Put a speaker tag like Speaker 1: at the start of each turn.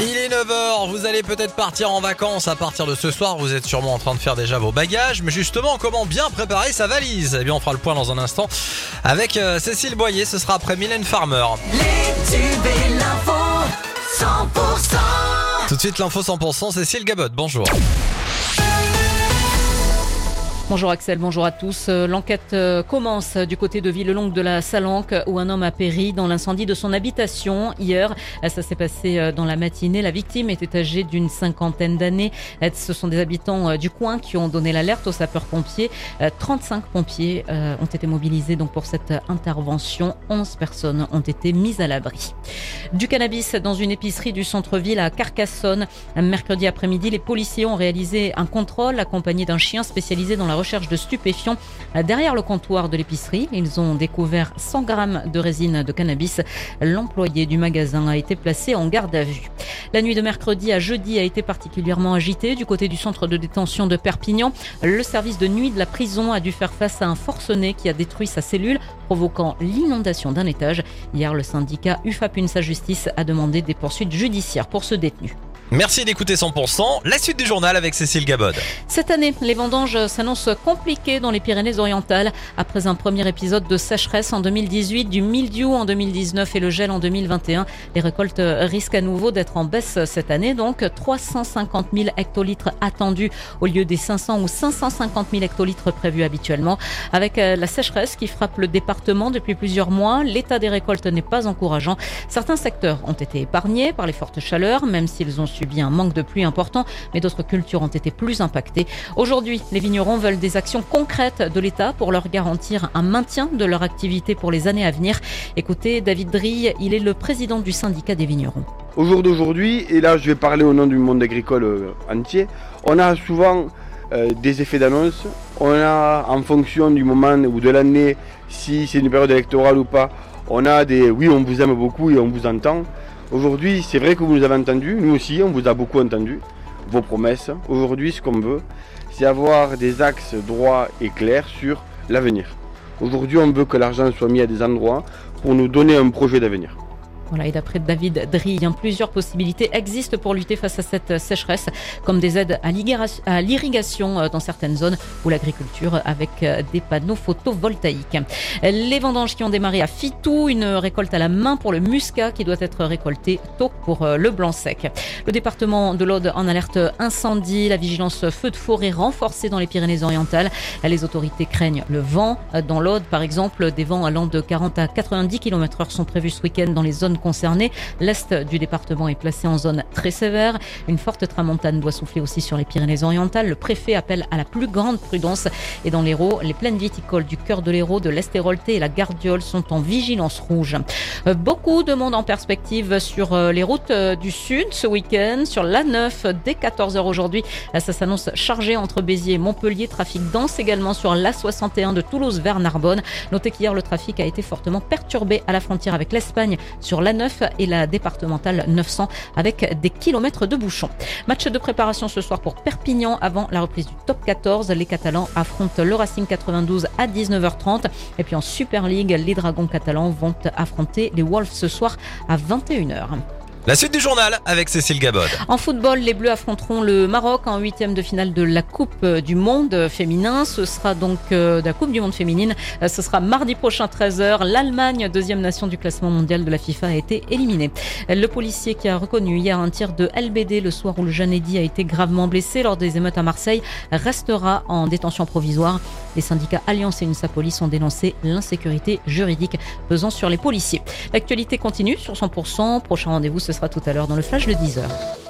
Speaker 1: Il est 9h, vous allez peut-être partir en vacances. À partir de ce soir, vous êtes sûrement en train de faire déjà vos bagages, mais justement comment bien préparer sa valise? Eh bien on fera le point dans un instant avec euh, Cécile Boyer, ce sera après Mylène Farmer.
Speaker 2: Les tubes et l'info 100%
Speaker 1: Tout de suite l'info 100%, Cécile Gabot, bonjour.
Speaker 3: Bonjour Axel, bonjour à tous. Euh, L'enquête euh, commence du côté de Villelongue de la Salanque où un homme a péri dans l'incendie de son habitation hier. Euh, Ça s'est passé dans la matinée. La victime était âgée d'une cinquantaine d'années. Ce sont des habitants du coin qui ont donné l'alerte aux sapeurs-pompiers. 35 pompiers ont été mobilisés donc pour cette intervention. 11 personnes ont été mises à l'abri. Du cannabis dans une épicerie du centre-ville à Carcassonne. Mercredi après-midi, les policiers ont réalisé un contrôle accompagné d'un chien spécialisé dans la recherche de stupéfiants. Derrière le comptoir de l'épicerie, ils ont découvert 100 grammes de résine de cannabis. L'employé du magasin a été placé en garde à vue. La nuit de mercredi à jeudi a été particulièrement agitée du côté du centre de détention de Perpignan. Le service de nuit de la prison a dû faire face à un forcené qui a détruit sa cellule, provoquant l'inondation d'un étage. Hier, le syndicat UFAP Sa Justice a demandé des poursuites judiciaires pour ce détenu.
Speaker 1: Merci d'écouter 100%, la suite du journal avec Cécile Gabod.
Speaker 3: Cette année, les vendanges s'annoncent compliquées dans les Pyrénées-Orientales. Après un premier épisode de sécheresse en 2018, du mildiou en 2019 et le gel en 2021, les récoltes risquent à nouveau d'être en baisse cette année. Donc 350 000 hectolitres attendus au lieu des 500 ou 550 000 hectolitres prévus habituellement. Avec la sécheresse qui frappe le département depuis plusieurs mois, l'état des récoltes n'est pas encourageant. Certains secteurs ont été épargnés par les fortes chaleurs, même s'ils ont subi un manque de pluie important, mais d'autres cultures ont été plus impactées. Aujourd'hui, les vignerons veulent des actions concrètes de l'État pour leur garantir un maintien de leur activité pour les années à venir. Écoutez, David Drille, il est le président du syndicat des vignerons.
Speaker 4: Au jour d'aujourd'hui, et là je vais parler au nom du monde agricole euh, entier, on a souvent euh, des effets d'annonce. On a en fonction du moment ou de l'année, si c'est une période électorale ou pas, on a des oui on vous aime beaucoup et on vous entend. Aujourd'hui, c'est vrai que vous nous avez entendu, nous aussi, on vous a beaucoup entendu, vos promesses. Aujourd'hui, ce qu'on veut, c'est avoir des axes droits et clairs sur l'avenir. Aujourd'hui, on veut que l'argent soit mis à des endroits pour nous donner un projet d'avenir.
Speaker 3: Voilà, et d'après David Drille, plusieurs possibilités existent pour lutter face à cette sécheresse, comme des aides à l'irrigation euh, dans certaines zones ou l'agriculture avec euh, des panneaux photovoltaïques. Les vendanges qui ont démarré à Fitou, une récolte à la main pour le muscat qui doit être récolté tôt pour euh, le blanc sec. Le département de l'Aude en alerte incendie, la vigilance feu de forêt renforcée dans les Pyrénées-Orientales. Les autorités craignent le vent. Dans l'Aude, par exemple, des vents allant de 40 à 90 km h sont prévus ce week-end dans les zones concernés. L'est du département est placé en zone très sévère. Une forte tramontane doit souffler aussi sur les Pyrénées-Orientales. Le préfet appelle à la plus grande prudence. Et dans l'Hérault, les plaines viticoles du cœur de l'Hérault, de l'Estérolté et la Gardiole sont en vigilance rouge. Euh, beaucoup de monde en perspective sur euh, les routes euh, du sud ce week-end, sur l'A9 dès 14h aujourd'hui. Ça s'annonce chargé entre Béziers et Montpellier. Trafic dense également sur l'A61 de Toulouse vers Narbonne. Notez qu'hier, le trafic a été fortement perturbé à la frontière avec l'Espagne sur la 9 et la départementale 900 avec des kilomètres de bouchons. Match de préparation ce soir pour Perpignan avant la reprise du top 14. Les Catalans affrontent le Racing 92 à 19h30 et puis en Super League, les Dragons catalans vont affronter les Wolves ce soir à 21h.
Speaker 1: La suite du journal avec Cécile Gabod.
Speaker 3: En football, les Bleus affronteront le Maroc en huitième de finale de la Coupe du Monde féminin. Ce sera donc euh, de la Coupe du Monde féminine. Euh, ce sera mardi prochain 13h. L'Allemagne, deuxième nation du classement mondial de la FIFA, a été éliminée. Le policier qui a reconnu hier un tir de LBD le soir où le jeune Eddy a été gravement blessé lors des émeutes à Marseille restera en détention provisoire. Les syndicats Alliance et UNSA Police ont dénoncé l'insécurité juridique pesant sur les policiers. L'actualité continue sur 100%. Prochain rendez-vous, ce sera tout à l'heure dans le flash de 10h.